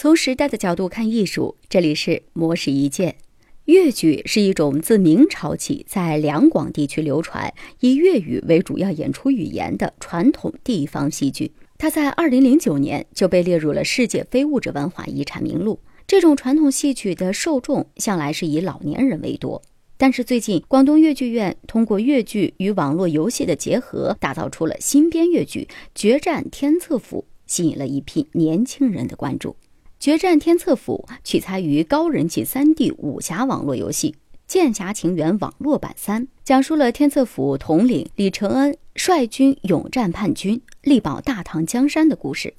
从时代的角度看艺术，这里是魔石一见。粤剧是一种自明朝起在两广地区流传、以粤语为主要演出语言的传统地方戏剧。它在二零零九年就被列入了世界非物质文化遗产名录。这种传统戏曲的受众向来是以老年人为多，但是最近广东粤剧院通过粤剧与网络游戏的结合，打造出了新编粤剧《决战天策府》，吸引了一批年轻人的关注。《决战天策府》取材于高人气 3D 武侠网络游戏《剑侠情缘》网络版三，讲述了天策府统领李承恩率军勇战叛军，力保大唐江山的故事。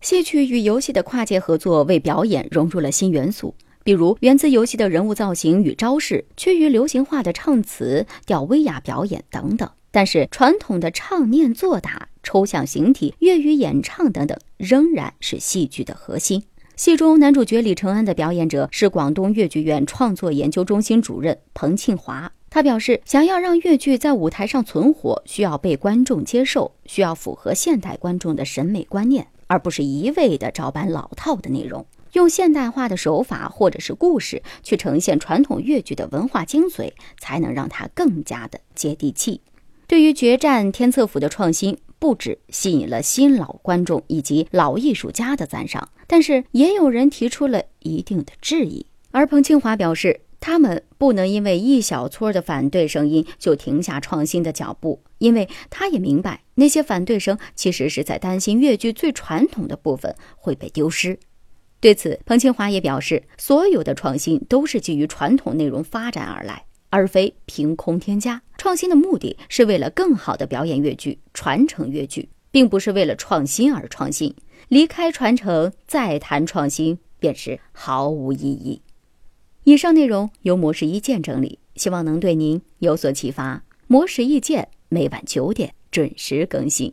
戏曲与游戏的跨界合作，为表演融入了新元素，比如源自游戏的人物造型与招式，趋于流行化的唱词、吊威亚表演等等。但是，传统的唱念做打、抽象形体、粤语演唱等等，仍然是戏剧的核心。戏中男主角李承恩的表演者是广东粤剧院创作研究中心主任彭庆华。他表示，想要让粤剧在舞台上存活，需要被观众接受，需要符合现代观众的审美观念，而不是一味的照搬老套的内容，用现代化的手法或者是故事去呈现传统粤剧的文化精髓，才能让它更加的接地气。对于决战天策府的创新。不止吸引了新老观众以及老艺术家的赞赏，但是也有人提出了一定的质疑。而彭清华表示，他们不能因为一小撮的反对声音就停下创新的脚步，因为他也明白那些反对声其实是在担心越剧最传统的部分会被丢失。对此，彭清华也表示，所有的创新都是基于传统内容发展而来。而非凭空添加。创新的目的是为了更好的表演粤剧、传承粤剧，并不是为了创新而创新。离开传承再谈创新，便是毫无意义。以上内容由模式一见整理，希望能对您有所启发。模式一见每晚九点准时更新。